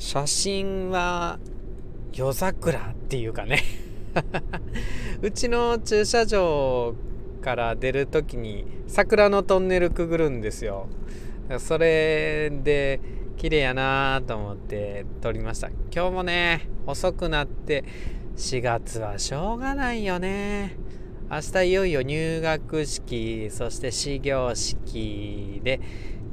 写真は夜桜っていうかね。うちの駐車場から出る時に桜のトンネルくぐるんですよ。それで綺麗やなと思って撮りました。今日もね遅くなって4月はしょうがないよね。明日いよいよ入学式そして始業式で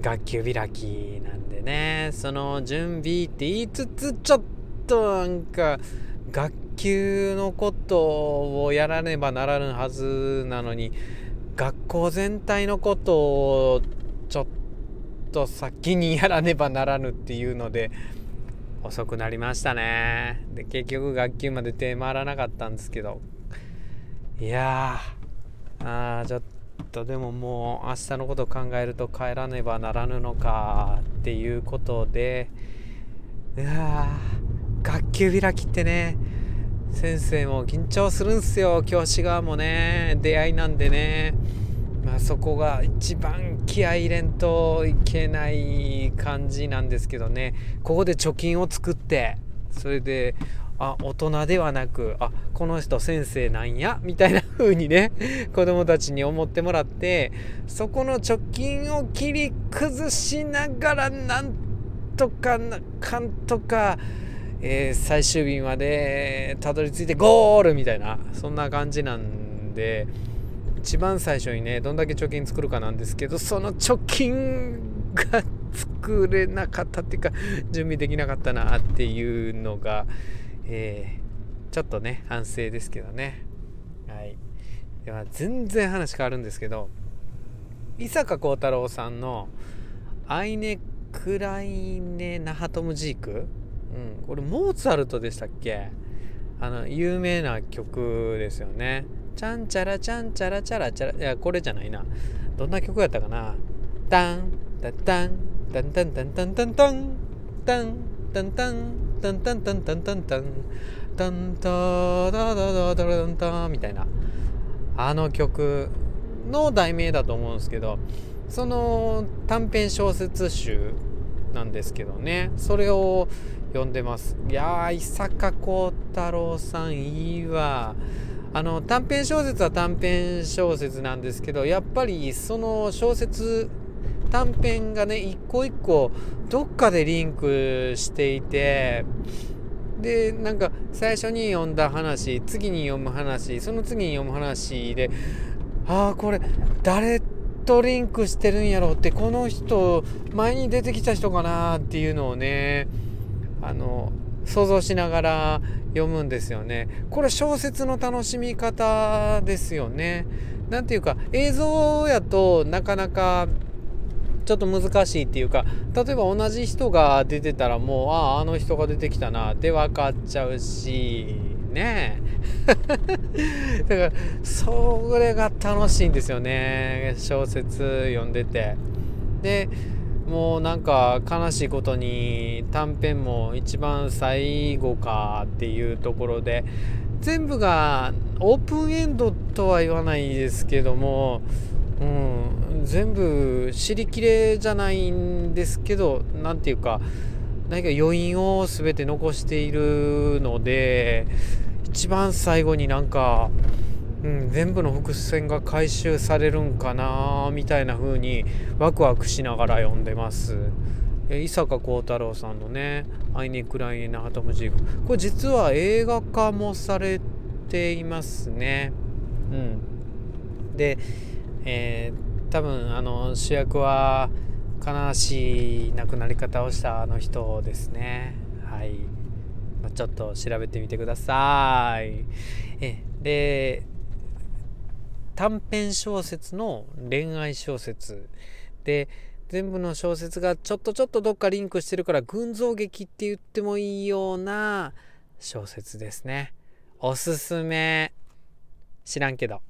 学級開きなんでねその準備って言いつつちょっとなんか学級のことをやらねばならぬはずなのに学校全体のことをちょっと先にやらねばならぬっていうので遅くなりましたね。で結局学級まで手回らなかったんですけど。いやーあーちょっとでももう明日のことを考えると帰らねばならぬのかっていうことでうわ学級開きってね先生も緊張するんすよ教師側もね出会いなんでね。まあそこが一番気合い入れんといけない感じなんですけどね。ここで貯金を作ってそれであ大人ではなくあこの人先生なんやみたいな風にね 子供たちに思ってもらってそこの貯金を切り崩しながらなんとかなかんとかえー、最終日までたどり着いてゴールみたいなそんな感じなんで一番最初にねどんだけ貯金作るかなんですけどその貯金が作れなかったっていうか準備できなかったなっていうのが、えー、ちょっとね、反省ですけどね。はい。では、全然話変わるんですけど、伊坂幸太郎さんの、アイネ・クライネ・ナハトムジーク、うん、これ、モーツァルトでしたっけ？あの、有名な曲ですよね。チャンチャラチャンチャラチャラチャラ、いや、これじゃないな。どんな曲やったかな？タン、ダタン、タンタンタンタンタンタン、タン、タンダン、タンタンタンタンタンタン。タンタダダダダダンタみたいな。あの曲の題名だと思うんですけどその短編小説集なんですけどね。それを読んでます。いや伊坂幸太郎さんいいわ。あの短編小説は短編小説なんですけどやっぱりその小説短編がね一個一個どっかでリンクしていてでなんか最初に読んだ話次に読む話その次に読む話でああこれ誰とリンクしてるんやろうってこの人前に出てきた人かなっていうのをねあの想像しながら読むんですよね。これ小説の楽しみ方ですよね。なんていうか映像やとなかなかちょっと難しいっていうか例えば同じ人が出てたらもうあああの人が出てきたなって分かっちゃうしね。だからそれが楽しいんですよね小説読んでて。でもうなんか悲しいことに短編も一番最後かっていうところで全部がオープンエンドとは言わないですけども、うん、全部知りきれじゃないんですけど何て言うか何か余韻を全て残しているので一番最後になんか、うん、全部の伏線が回収されるんかなみたいな風にワクワクしながら読んでます。伊坂幸太郎さんのね「アイニクライネ・ナハトムジーク」これ実は映画化もされていますね。うん、で、えー、多分あの主役は悲しい亡くなり方をしたあの人ですね。はいまちょっと調べてみてください。えで短編小説の恋愛小説で全部の小説がちょっとちょっとどっかリンクしてるから群像劇って言ってもいいような小説ですね。おすすめ知らんけど。